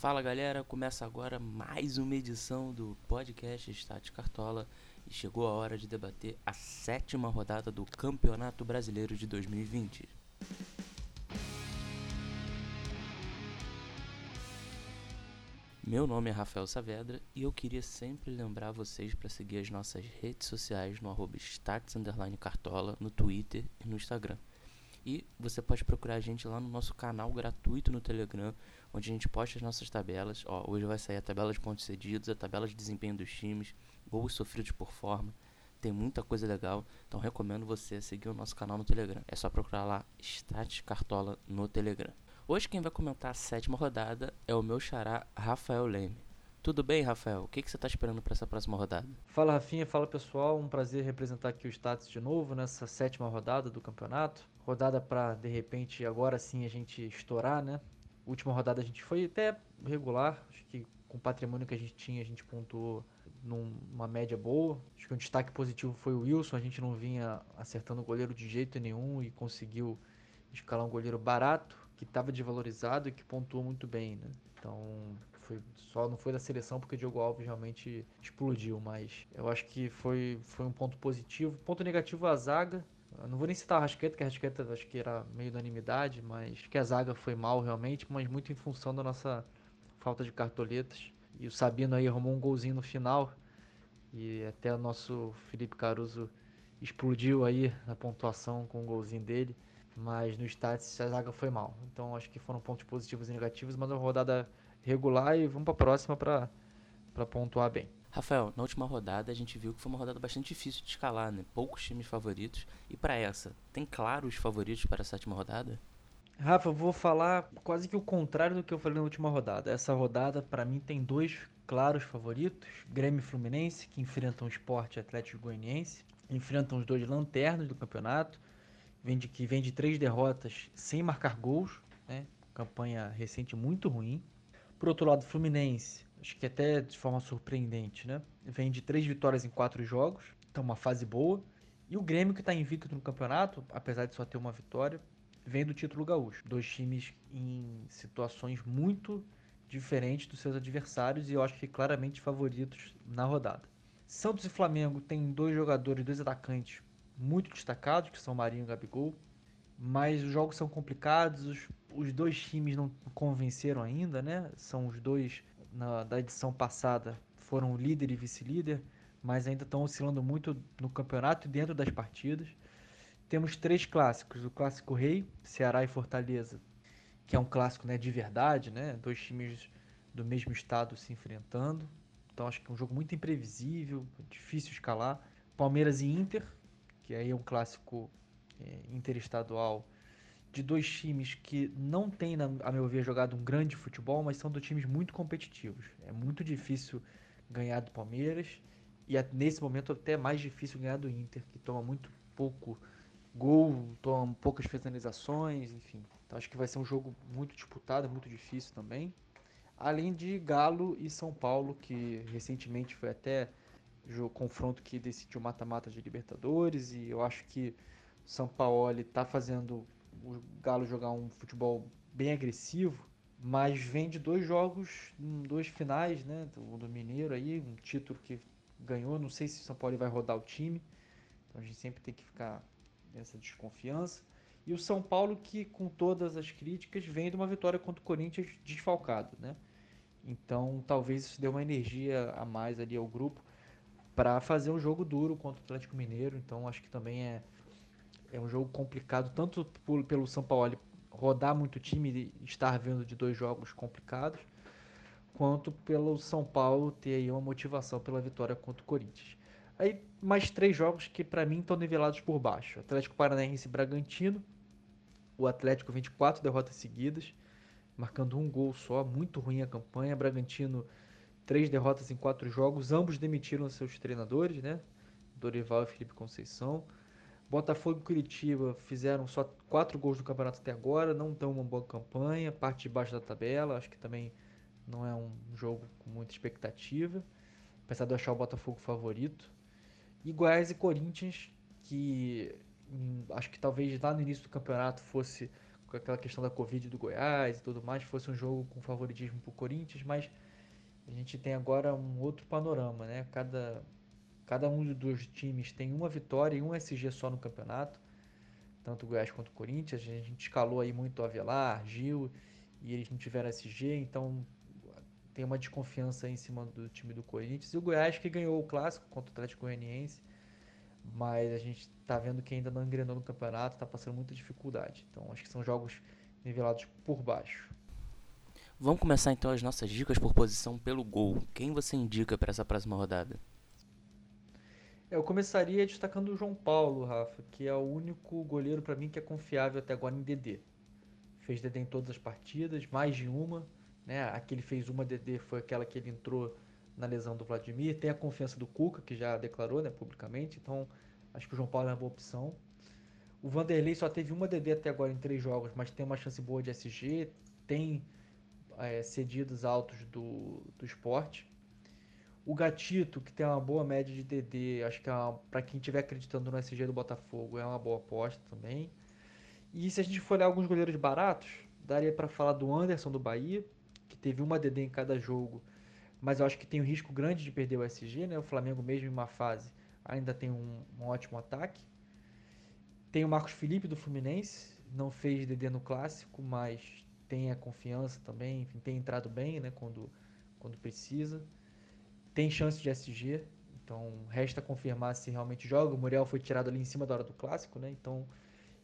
Fala galera, começa agora mais uma edição do podcast Estádio Cartola e chegou a hora de debater a sétima rodada do Campeonato Brasileiro de 2020. Meu nome é Rafael Saavedra e eu queria sempre lembrar vocês para seguir as nossas redes sociais no arroba Cartola, no Twitter e no Instagram. E você pode procurar a gente lá no nosso canal gratuito no Telegram, onde a gente posta as nossas tabelas. Ó, hoje vai sair a tabela de pontos cedidos, a tabela de desempenho dos times, gols sofridos por forma. Tem muita coisa legal, então recomendo você seguir o nosso canal no Telegram. É só procurar lá Stat Cartola no Telegram. Hoje quem vai comentar a sétima rodada é o meu xará Rafael Leme. Tudo bem, Rafael? O que, que você está esperando para essa próxima rodada? Fala, Rafinha. Fala, pessoal. Um prazer representar aqui o Status de novo nessa sétima rodada do campeonato. Rodada para, de repente, agora sim a gente estourar, né? Última rodada a gente foi até regular. Acho que com o patrimônio que a gente tinha, a gente pontuou numa média boa. Acho que um destaque positivo foi o Wilson. A gente não vinha acertando o goleiro de jeito nenhum e conseguiu escalar um goleiro barato que estava desvalorizado e que pontuou muito bem, né? Então, foi, só não foi da seleção porque o Diogo Alves realmente explodiu, mas eu acho que foi, foi um ponto positivo. Ponto negativo a zaga. Eu não vou nem citar a Rasqueta, que a Rasqueta acho que era meio unanimidade, mas que a zaga foi mal realmente, mas muito em função da nossa falta de cartoletas. E o Sabino aí arrumou um golzinho no final. E até o nosso Felipe Caruso explodiu aí na pontuação com o golzinho dele mas no stats a zaga foi mal. Então acho que foram pontos positivos e negativos, mas uma rodada regular e vamos para a próxima para pontuar bem. Rafael, na última rodada a gente viu que foi uma rodada bastante difícil de escalar, né? Poucos times favoritos. E para essa, tem claros favoritos para a sétima rodada? Rafa, eu vou falar quase que o contrário do que eu falei na última rodada. Essa rodada, para mim, tem dois claros favoritos: Grêmio e Fluminense, que enfrentam o Esporte Atlético Goianiense, enfrentam os dois lanternas do campeonato que vem de três derrotas sem marcar gols, né? campanha recente muito ruim. Por outro lado, Fluminense, acho que até de forma surpreendente, né? vem de três vitórias em quatro jogos, então uma fase boa. E o Grêmio, que está invicto no campeonato, apesar de só ter uma vitória, vem do título gaúcho. Dois times em situações muito diferentes dos seus adversários e eu acho que claramente favoritos na rodada. Santos e Flamengo têm dois jogadores, dois atacantes muito destacados, que são Marinho e Gabigol. Mas os jogos são complicados, os, os dois times não convenceram ainda, né? São os dois na, da edição passada foram líder e vice-líder, mas ainda estão oscilando muito no campeonato e dentro das partidas. Temos três clássicos: o clássico Rei, Ceará e Fortaleza, que é um clássico né, de verdade, né? Dois times do mesmo estado se enfrentando. Então acho que é um jogo muito imprevisível, difícil escalar. Palmeiras e Inter, que aí é um clássico é, interestadual de dois times que não têm, a meu ver, jogado um grande futebol, mas são dois times muito competitivos. É muito difícil ganhar do Palmeiras e nesse momento até mais difícil ganhar do Inter, que toma muito pouco gol, toma poucas finalizações, enfim. Então acho que vai ser um jogo muito disputado, muito difícil também. Além de Galo e São Paulo, que recentemente foi até jogo confronto que decidiu mata-mata de Libertadores e eu acho que o São Paulo está fazendo o Galo jogar um futebol bem agressivo, mas vem de dois jogos, dois finais, né, do, do Mineiro aí, um título que ganhou, não sei se o São Paulo vai rodar o time. Então a gente sempre tem que ficar nessa desconfiança. E o São Paulo que com todas as críticas vem de uma vitória contra o Corinthians desfalcado, né? Então talvez isso dê uma energia a mais ali ao grupo para fazer um jogo duro contra o Atlético Mineiro. Então acho que também é, é um jogo complicado, tanto por, pelo São Paulo rodar muito time e estar vendo de dois jogos complicados, quanto pelo São Paulo ter aí uma motivação pela vitória contra o Corinthians. Aí mais três jogos que para mim estão nivelados por baixo. Atlético Paranaense e Bragantino. O Atlético 24 derrotas seguidas, marcando um gol só, muito ruim a campanha. Bragantino três derrotas em quatro jogos, ambos demitiram seus treinadores, né? Dorival e Felipe Conceição. Botafogo e Curitiba fizeram só quatro gols no campeonato até agora, não estão uma boa campanha, parte de baixo da tabela, acho que também não é um jogo com muita expectativa, apesar de eu achar o Botafogo favorito. E Goiás e Corinthians, que hum, acho que talvez lá no início do campeonato fosse com aquela questão da Covid do Goiás e tudo mais, fosse um jogo com favoritismo pro Corinthians, mas a gente tem agora um outro panorama, né? Cada, cada um dos times tem uma vitória e um SG só no campeonato, tanto o Goiás quanto o Corinthians. A gente escalou aí muito o Avelar, Gil, e eles não tiveram SG, então tem uma desconfiança em cima do time do Corinthians. E o Goiás que ganhou o clássico contra o Atlético Goianiense, mas a gente está vendo que ainda não engrenou no campeonato, está passando muita dificuldade. Então acho que são jogos nivelados por baixo. Vamos começar então as nossas dicas por posição pelo gol. Quem você indica para essa próxima rodada? Eu começaria destacando o João Paulo, Rafa, que é o único goleiro para mim que é confiável até agora em DD. Fez DD em todas as partidas, mais de uma. Né? A que ele fez uma DD foi aquela que ele entrou na lesão do Vladimir. Tem a confiança do Cuca, que já declarou né, publicamente. Então, acho que o João Paulo é uma boa opção. O Vanderlei só teve uma DD até agora em três jogos, mas tem uma chance boa de SG. Tem é, cedidos altos do, do esporte. O Gatito, que tem uma boa média de DD, acho que é para quem estiver acreditando no SG do Botafogo, é uma boa aposta também. E se a gente for olhar alguns goleiros baratos, daria para falar do Anderson do Bahia, que teve uma DD em cada jogo, mas eu acho que tem um risco grande de perder o SG, né? O Flamengo mesmo em uma fase ainda tem um, um ótimo ataque. Tem o Marcos Felipe do Fluminense, não fez DD no clássico, mas tem a confiança também, enfim, tem entrado bem, né, quando, quando precisa. Tem chance de SG, então resta confirmar se realmente joga. O Muriel foi tirado ali em cima da hora do clássico, né? Então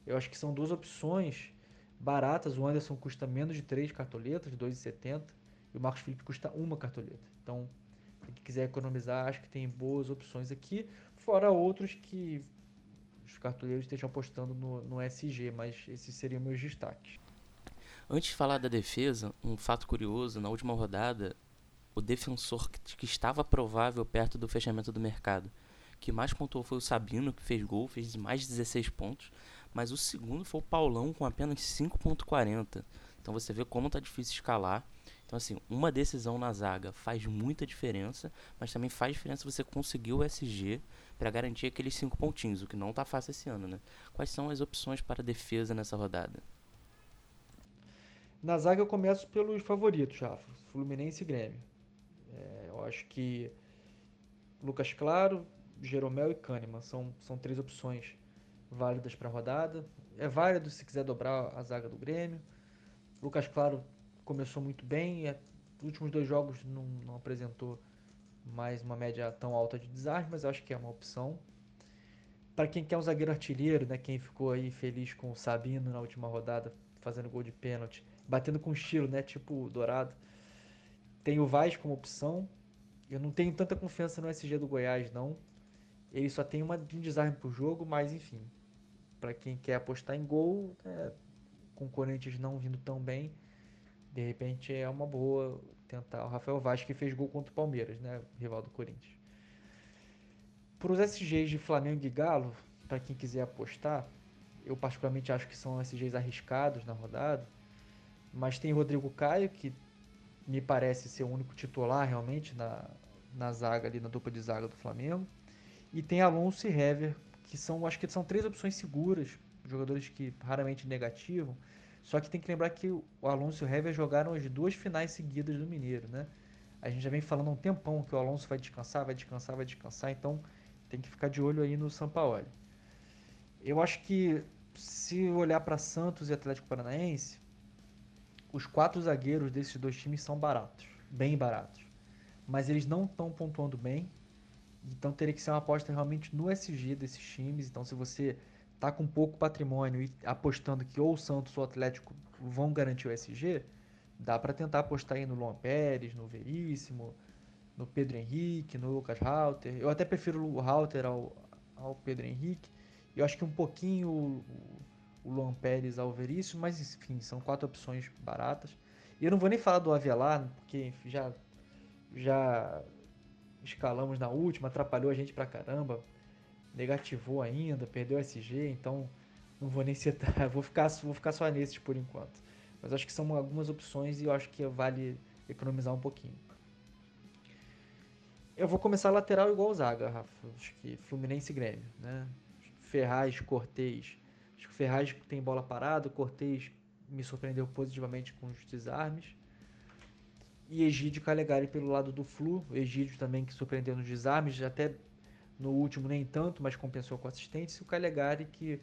eu acho que são duas opções baratas. O Anderson custa menos de 3 cartoletas, 2,70, e o Marcos Felipe custa uma cartoleta. Então, quem quiser economizar, acho que tem boas opções aqui, fora outros que os cartoleiros estejam apostando no, no SG, mas esses seriam meus destaques. Antes de falar da defesa, um fato curioso: na última rodada, o defensor que estava provável perto do fechamento do mercado, que mais pontuou foi o Sabino, que fez gol, fez mais de 16 pontos, mas o segundo foi o Paulão com apenas 5.40. Então você vê como tá difícil escalar. Então assim, uma decisão na zaga faz muita diferença, mas também faz diferença você conseguir o SG para garantir aqueles 5 pontinhos, o que não tá fácil esse ano, né? Quais são as opções para defesa nessa rodada? Na zaga eu começo pelos favoritos, Rafa. Fluminense e Grêmio. É, eu acho que Lucas Claro, Jeromel e Kahneman são, são três opções válidas para a rodada. É válido se quiser dobrar a zaga do Grêmio. Lucas Claro começou muito bem. É, os últimos dois jogos não, não apresentou mais uma média tão alta de desarme, mas eu acho que é uma opção. Para quem quer um zagueiro artilheiro, né, quem ficou aí feliz com o Sabino na última rodada fazendo gol de pênalti, batendo com estilo, né? Tipo Dourado. Tem o Vaz como opção. Eu não tenho tanta confiança no SG do Goiás, não. Ele só tem uma, um desarme por jogo, mas enfim. Para quem quer apostar em gol, é, com o Corinthians não vindo tão bem, de repente é uma boa tentar. O Rafael Vaz que fez gol contra o Palmeiras, né? Rival do Corinthians. Para os SGs de Flamengo e Galo, para quem quiser apostar, eu particularmente acho que são SGs arriscados na rodada. Mas tem Rodrigo Caio, que me parece ser o único titular realmente na, na zaga ali, na dupla de zaga do Flamengo. E tem Alonso e Hever, que são, acho que são três opções seguras, jogadores que raramente negativam. Só que tem que lembrar que o Alonso e o Hever jogaram as duas finais seguidas do Mineiro, né? A gente já vem falando há um tempão que o Alonso vai descansar, vai descansar, vai descansar, então tem que ficar de olho aí no Sampaoli. Eu acho que se olhar para Santos e Atlético Paranaense, os quatro zagueiros desses dois times são baratos, bem baratos. Mas eles não estão pontuando bem. Então teria que ser uma aposta realmente no SG desses times. Então se você tá com pouco patrimônio e apostando que ou o Santos ou o Atlético vão garantir o SG, dá para tentar apostar aí no Luan Pérez, no Veríssimo, no Pedro Henrique, no Lucas Halter. Eu até prefiro o Halter ao, ao Pedro Henrique. Eu acho que um pouquinho o, Luan Pérez ao Veríssimo, mas enfim, são quatro opções baratas. E eu não vou nem falar do Avelar, porque já, já escalamos na última, atrapalhou a gente pra caramba, negativou ainda, perdeu o SG, então não vou nem citar, vou ficar, vou ficar só nesses por enquanto. Mas acho que são algumas opções e eu acho que vale economizar um pouquinho. Eu vou começar lateral igual o Zaga, Rafa. Acho que Fluminense e Grêmio, né? Ferraz, Cortez. Acho que o Ferraz tem bola parada, o Cortez me surpreendeu positivamente com os desarmes. E Egídio Calegari pelo lado do Flu. Egídio também que surpreendeu nos desarmes, até no último nem tanto, mas compensou com assistência. E o Calegari que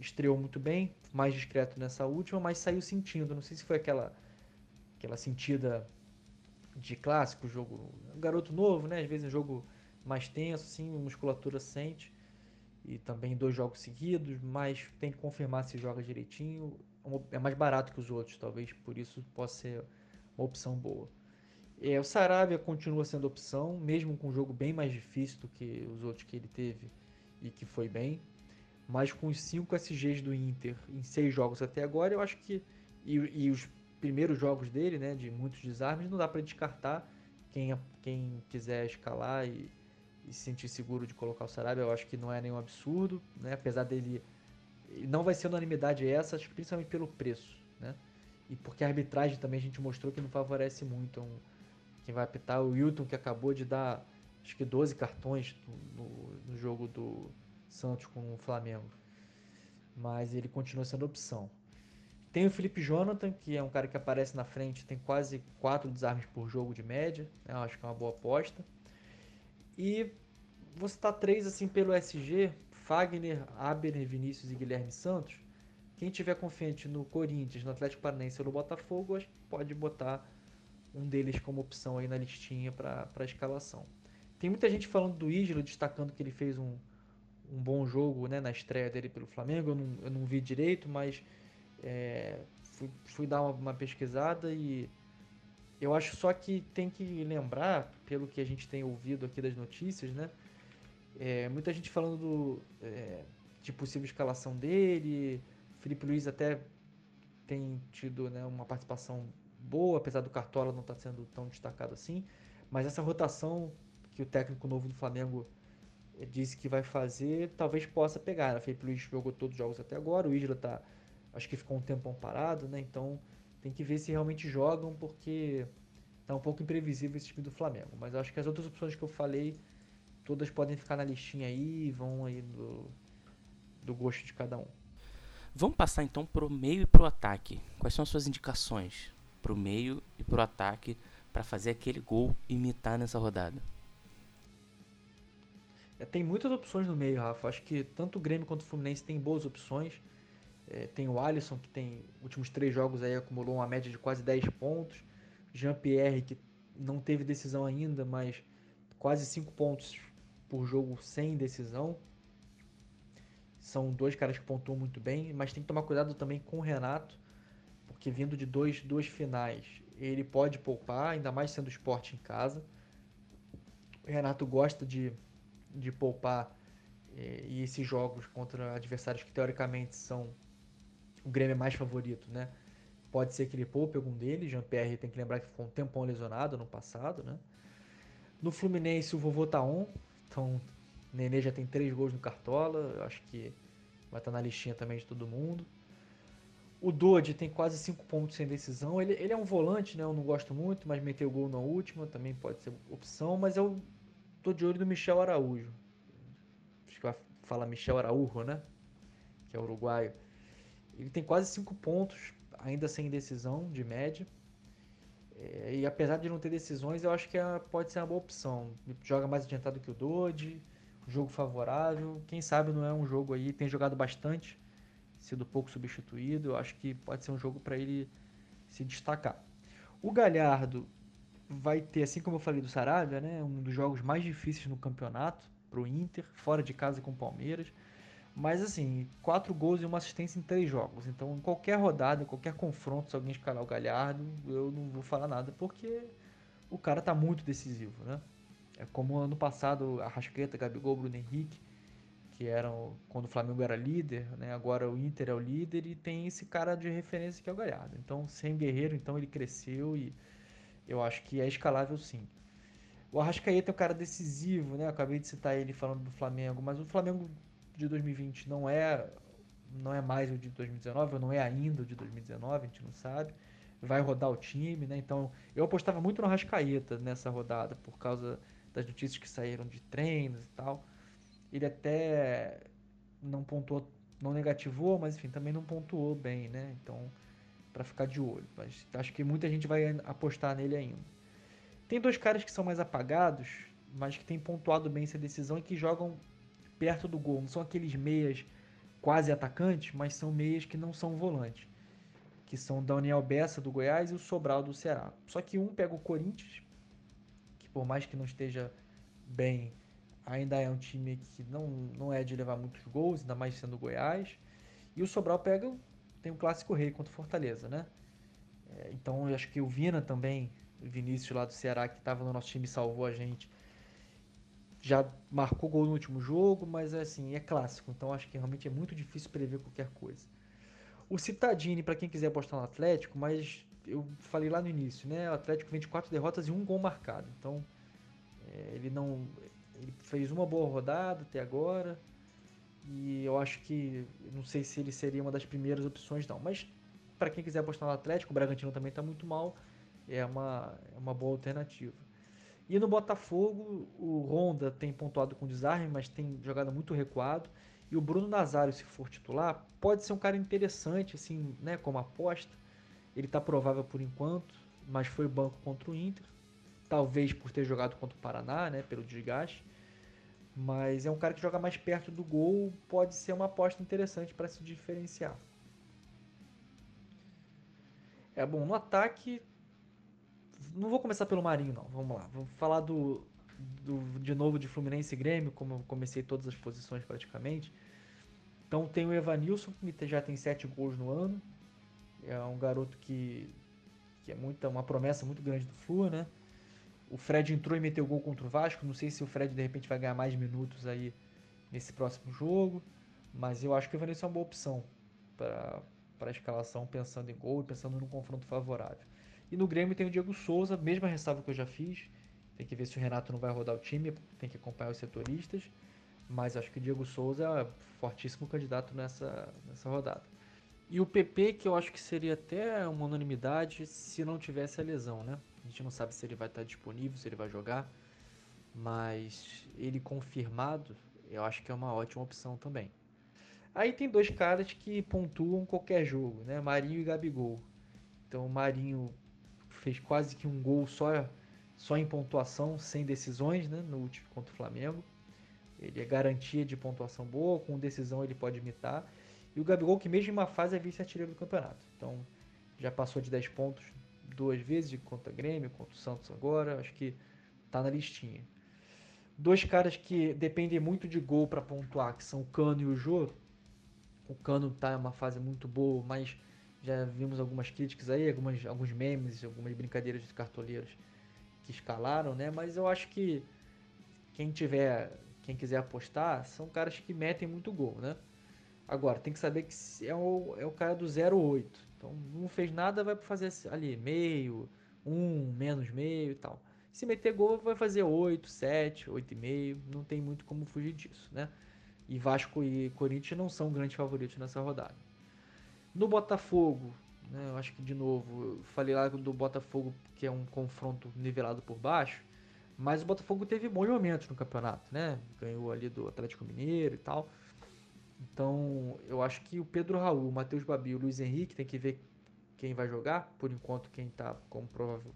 estreou muito bem, mais discreto nessa última, mas saiu sentindo. Não sei se foi aquela, aquela sentida de clássico, jogo. Garoto novo, né? Às vezes um jogo mais tenso, assim, musculatura sente. E também dois jogos seguidos, mas tem que confirmar se joga direitinho. É mais barato que os outros, talvez por isso possa ser uma opção boa. É, o Sarabia continua sendo opção, mesmo com um jogo bem mais difícil do que os outros que ele teve e que foi bem. Mas com os 5 SGs do Inter em 6 jogos até agora, eu acho que. E, e, os primeiros jogos dele, né, de muitos desarmes, não dá para descartar. Quem, quem quiser escalar e, e, se sentir seguro de colocar o Sarabia, eu acho que não é nenhum absurdo, né? apesar dele. Não vai ser unanimidade essa, acho principalmente pelo preço, né? E porque a arbitragem também a gente mostrou que não favorece muito um, quem vai apitar. O Wilton, que acabou de dar acho que 12 cartões no, no, no jogo do, Santos com o Flamengo. Mas ele continua sendo opção. Tem o Felipe Jonathan, que é um cara que aparece na frente, tem quase 4 desarmes por jogo de média. Né? Eu acho que é uma boa aposta. E vou citar três assim pelo SG: Fagner, Abner, Vinícius e Guilherme Santos. Quem tiver confiante no Corinthians, no Atlético Paranaense ou no Botafogo, pode botar um deles como opção aí na listinha para a escalação. Tem muita gente falando do Isla, destacando que ele fez um, um bom jogo né, na estreia dele pelo Flamengo. Eu não, eu não vi direito, mas é, fui, fui, dar uma, uma, pesquisada e eu acho só que tem que lembrar, pelo que a gente tem ouvido aqui das notícias, né? É, muita gente falando do, é, de possível escalação dele. Felipe Luiz até tem tido né, uma participação boa, apesar do Cartola não estar tá sendo tão destacado assim. Mas essa rotação que o técnico novo do Flamengo disse que vai fazer, talvez possa pegar. A Felipe Luiz jogou todos os jogos até agora, o Isla tá, acho que ficou um tempão parado, né? Então tem que ver se realmente jogam, porque tá um pouco imprevisível esse time do Flamengo. Mas acho que as outras opções que eu falei, todas podem ficar na listinha aí e vão aí do, do gosto de cada um. Vamos passar então pro meio e pro ataque. Quais são as suas indicações pro meio e pro ataque para fazer aquele gol imitar nessa rodada? É, tem muitas opções no meio, Rafa. Acho que tanto o Grêmio quanto o Fluminense tem boas opções. É, tem o Alisson, que tem últimos três jogos aí acumulou uma média de quase 10 pontos. Jean-Pierre, que não teve decisão ainda, mas quase 5 pontos por jogo sem decisão. São dois caras que pontuam muito bem, mas tem que tomar cuidado também com o Renato, porque vindo de dois, duas finais, ele pode poupar, ainda mais sendo esporte em casa. O Renato gosta de de poupar eh, e esses jogos contra adversários que teoricamente são o Grêmio é mais favorito, né? Pode ser que ele poupe algum deles. Jean-Pierre tem que lembrar que ficou um tempão lesionado no passado, né? No Fluminense o vovô tá on, então Nenê já tem três gols no Cartola, eu acho que vai estar tá na listinha também de todo mundo. O Dodge tem quase 5 pontos sem decisão. Ele, ele é um volante, né? Eu não gosto muito, mas meteu gol na última, também pode ser opção. Mas eu tô de olho no Michel Araújo. Acho que vai falar Michel Araújo, né? Que é uruguaio. Ele tem quase 5 pontos, ainda sem decisão de média. É, e apesar de não ter decisões, eu acho que é, pode ser uma boa opção. Joga mais adiantado que o Dodge, jogo favorável. Quem sabe não é um jogo aí, tem jogado bastante, sido pouco substituído. Eu acho que pode ser um jogo para ele se destacar. O Galhardo vai ter, assim como eu falei do Saravia, né, um dos jogos mais difíceis no campeonato para o Inter, fora de casa com o Palmeiras. Mas assim, quatro gols e uma assistência em três jogos. Então, em qualquer rodada, em qualquer confronto, se alguém escalar o Galhardo, eu não vou falar nada, porque o cara tá muito decisivo, né? É como ano passado, a Rasqueta, Gabigol, Bruno Henrique, que eram quando o Flamengo era líder, né? Agora o Inter é o líder e tem esse cara de referência que é o Galhardo. Então, sem Guerreiro, então ele cresceu e eu acho que é escalável sim. O Arrascaeta é um cara decisivo, né? Eu acabei de citar ele falando do Flamengo, mas o Flamengo de 2020 não é não é mais o de 2019, ou não é ainda o de 2019, a gente não sabe. Vai rodar o time, né? Então, eu apostava muito no Arrascaeta nessa rodada por causa das notícias que saíram de treinos e tal. Ele até não pontuou, não negativou, mas enfim, também não pontuou bem, né? Então, para ficar de olho. Mas acho que muita gente vai apostar nele ainda. Tem dois caras que são mais apagados, mas que têm pontuado bem essa decisão e que jogam perto do gol. Não são aqueles meias quase atacantes, mas são meias que não são volantes. Que são Daniel Bessa do Goiás e o Sobral do Ceará. Só que um pega o Corinthians, que por mais que não esteja bem, ainda é um time que não, não é de levar muitos gols, ainda mais sendo o Goiás. E o Sobral pega, tem um clássico rei contra o Fortaleza, né? É, então eu acho que o Vina também, o Vinícius lá do Ceará, que estava no nosso time salvou a gente já marcou gol no último jogo, mas assim, é clássico, então acho que realmente é muito difícil prever qualquer coisa. O Citadini, para quem quiser apostar no Atlético, mas eu falei lá no início, né? O Atlético vem de quatro derrotas e um gol marcado. Então, é, ele não. Ele fez uma boa rodada até agora. E eu acho que. Não sei se ele seria uma das primeiras opções, não. Mas para quem quiser apostar no Atlético, o Bragantino também está muito mal. É uma, é uma boa alternativa. E no Botafogo, o Honda tem pontuado com desarme, mas tem jogado muito recuado. E o Bruno Nazário, se for titular, pode ser um cara interessante, assim, né, como aposta. Ele está provável por enquanto, mas foi banco contra o Inter. Talvez por ter jogado contra o Paraná, né, pelo desgaste. Mas é um cara que joga mais perto do gol, pode ser uma aposta interessante para se diferenciar. É bom, no ataque não vou começar pelo Marinho, não. Vamos lá. Vou falar do, do, de novo de Fluminense e Grêmio, como eu comecei todas as posições praticamente. Então tem o Evanilson, que já tem sete gols no ano. É um garoto que, que é muita, uma promessa muito grande do Flu, né? O Fred entrou e meteu gol contra o Vasco. Não sei se o Fred de repente vai ganhar mais minutos aí nesse próximo jogo. Mas eu acho que o Evanilson é uma boa opção para a escalação, pensando em gol e pensando num confronto favorável. E no Grêmio tem o Diego Souza, mesma ressalva que eu já fiz. Tem que ver se o Renato não vai rodar o time, tem que acompanhar os setoristas. Mas acho que o Diego Souza é fortíssimo candidato nessa, nessa rodada. E o PP, que eu acho que seria até uma unanimidade se não tivesse a lesão, né? A gente não sabe se ele vai estar disponível, se ele vai jogar. Mas ele confirmado, eu acho que é uma ótima opção também. Aí tem dois caras que pontuam qualquer jogo, né? Marinho e Gabigol. Então o Marinho fez quase que um gol só, só em pontuação, sem decisões, né, no último contra o Flamengo. Ele é garantia de pontuação boa, com decisão ele pode imitar. E o Gabigol, que mesmo em uma fase é vice-artilheiro do campeonato. Então, já passou de 10 pontos duas vezes, contra o Grêmio, contra o Santos agora. Acho que tá na listinha. Dois caras que dependem muito de gol para pontuar, que são o Cano e o Jô. O Cano tá em uma fase muito boa, mas já vimos algumas críticas aí, algumas, alguns memes, algumas brincadeiras de cartoleiros que escalaram, né? Mas eu acho que quem tiver, quem quiser apostar, são caras que metem muito gol, né? Agora, tem que saber que é o, é o cara do 0,8. Então, não fez nada, vai fazer ali meio, um, menos meio e tal. Se meter gol, vai fazer 8, 7, 8,5. Não tem muito como fugir disso, né? E Vasco e Corinthians não são grandes favoritos nessa rodada. No Botafogo, né, eu acho que de novo, eu falei lá do Botafogo que é um confronto nivelado por baixo, mas o Botafogo teve bons momentos no campeonato, né? Ganhou ali do Atlético Mineiro e tal. Então, eu acho que o Pedro Raul, o Matheus Babi o Luiz Henrique tem que ver quem vai jogar. Por enquanto, quem está como provável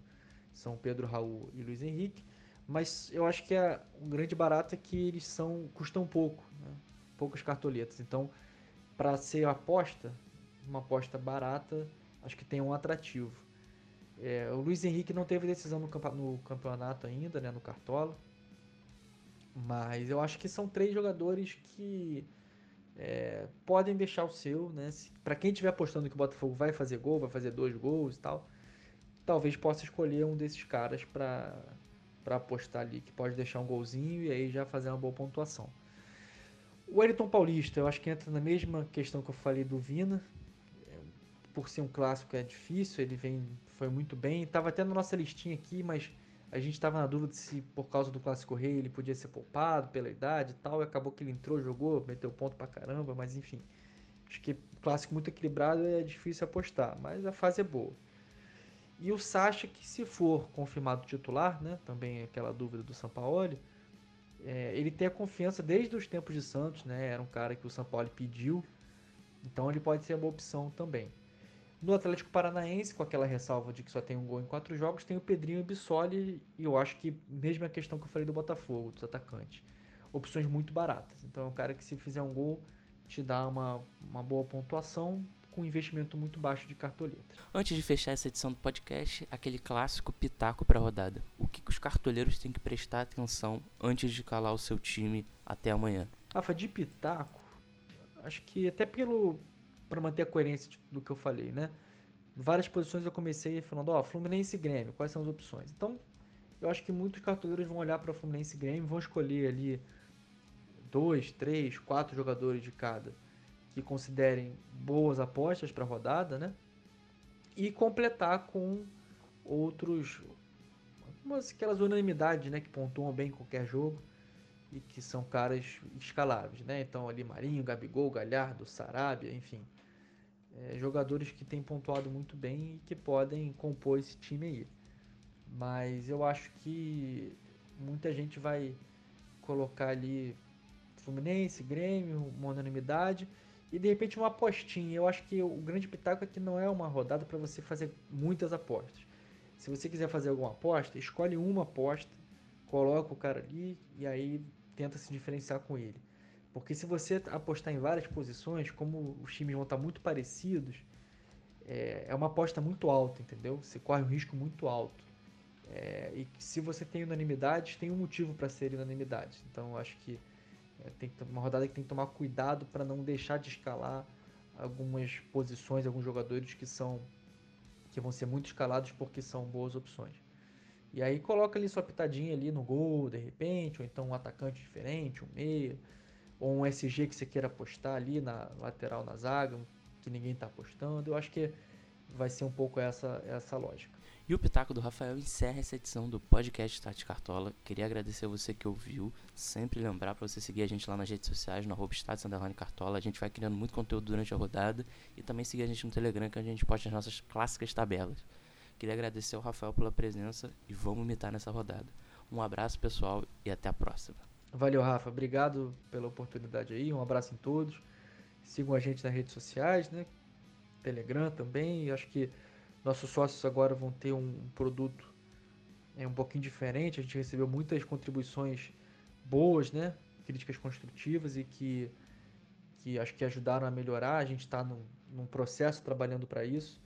são Pedro Raul e Luiz Henrique. Mas eu acho que é um grande barato é que eles são custam pouco, né? poucas cartoletas. Então, para ser aposta, uma aposta barata, acho que tem um atrativo. É, o Luiz Henrique não teve decisão no, no, campeonato ainda, né, no Cartola. Mas eu acho que são três jogadores que é, podem deixar o seu, né? Para quem estiver apostando que o Botafogo vai fazer gol, vai fazer dois gols e tal, talvez possa escolher um desses caras para para apostar ali, que pode deixar um golzinho e aí já fazer uma boa pontuação. O Wellington Paulista, eu acho que entra na mesma questão que eu falei do Vina, por ser um clássico é difícil, ele vem foi muito bem. Estava até na nossa listinha aqui, mas a gente estava na dúvida se por causa do clássico rei ele podia ser poupado pela idade e tal. E acabou que ele entrou, jogou, meteu ponto pra caramba, mas enfim. Acho que clássico muito equilibrado é difícil apostar, mas a fase é boa. E o Sacha, que se for confirmado titular, né, também é aquela dúvida do Sampaoli, é, ele tem a confiança desde os tempos de Santos, né, era um cara que o Sampaoli pediu, então ele pode ser uma opção também. No Atlético Paranaense, com aquela ressalva de que só tem um gol em quatro jogos, tem o Pedrinho e o Bissoli, e eu acho que, mesmo a questão que eu falei do Botafogo, dos atacantes, opções muito baratas. Então é um cara que se fizer um gol, te dá uma, uma boa pontuação, com investimento muito baixo de cartoleta. Antes de fechar essa edição do podcast, aquele clássico pitaco para a rodada. O que, que os cartoleiros têm que prestar atenção antes de calar o seu time até amanhã? Rafa, de pitaco, acho que até pelo para manter a coerência do que eu falei, né? Várias posições eu comecei falando, ó, oh, Fluminense e Grêmio, quais são as opções? Então, eu acho que muitos cartoleiros vão olhar para Fluminense e Grêmio, vão escolher ali dois, três, quatro jogadores de cada que considerem boas apostas para a rodada, né? E completar com outros, umas, aquelas unanimidades, né? Que pontuam bem em qualquer jogo e que são caras escaláveis, né? Então ali Marinho, Gabigol, Galhardo, Sarabia, enfim. É, jogadores que têm pontuado muito bem e que podem compor esse time aí. Mas eu acho que muita gente vai colocar ali Fluminense, Grêmio, uma unanimidade e de repente uma apostinha. Eu acho que o grande pitaco é que não é uma rodada para você fazer muitas apostas. Se você quiser fazer alguma aposta, escolhe uma aposta, coloca o cara ali e aí tenta se diferenciar com ele. Porque se você apostar em várias posições, como os times vão estar muito parecidos, é, é uma aposta muito alta, entendeu? Você corre um risco muito alto. É, e se você tem unanimidades, tem um motivo para ser unanimidade. Então acho que é, tem uma rodada que tem que tomar cuidado para não deixar de escalar algumas posições, alguns jogadores que são que vão ser muito escalados porque são boas opções. E aí coloca ali sua pitadinha ali no gol, de repente, ou então um atacante diferente, um meio, ou um SG que você queira apostar ali na lateral na zaga, que ninguém está apostando. Eu acho que vai ser um pouco essa essa lógica. E o Pitaco do Rafael encerra essa edição do podcast Tati Cartola. Queria agradecer a você que ouviu. Sempre lembrar para você seguir a gente lá nas redes sociais, no arroba Cartola. A gente vai criando muito conteúdo durante a rodada. E também seguir a gente no Telegram, que a gente posta as nossas clássicas tabelas. Queria agradecer ao Rafael pela presença e vamos imitar nessa rodada. Um abraço, pessoal, e até a próxima. Valeu, Rafa. Obrigado pela oportunidade aí. Um abraço em todos. Sigam a gente nas redes sociais, né? Telegram também. Acho que nossos sócios agora vão ter um produto é, um pouquinho diferente. A gente recebeu muitas contribuições boas, né? Críticas construtivas e que, que acho que ajudaram a melhorar. A gente está num, num processo trabalhando para isso.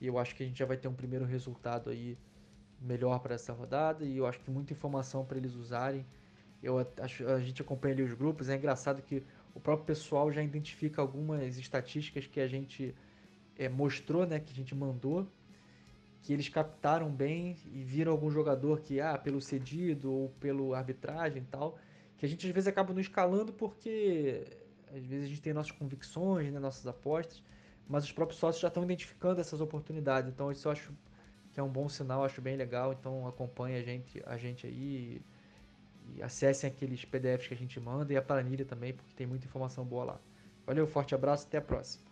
E eu acho que a gente já vai ter um primeiro resultado aí melhor para essa rodada. E eu acho que muita informação para eles usarem. Eu acho, a gente acompanha ali os grupos. É engraçado que o próprio pessoal já identifica algumas estatísticas que a gente é, mostrou, né, que a gente mandou, que eles captaram bem e viram algum jogador que, ah, pelo cedido ou pelo arbitragem e tal, que a gente às vezes acaba não escalando porque às vezes a gente tem nossas convicções, né, nossas apostas, mas os próprios sócios já estão identificando essas oportunidades. Então isso eu acho que é um bom sinal, acho bem legal. Então acompanhe a gente, a gente aí e acessem aqueles PDFs que a gente manda e a planilha também, porque tem muita informação boa lá. Valeu, forte abraço, até a próxima.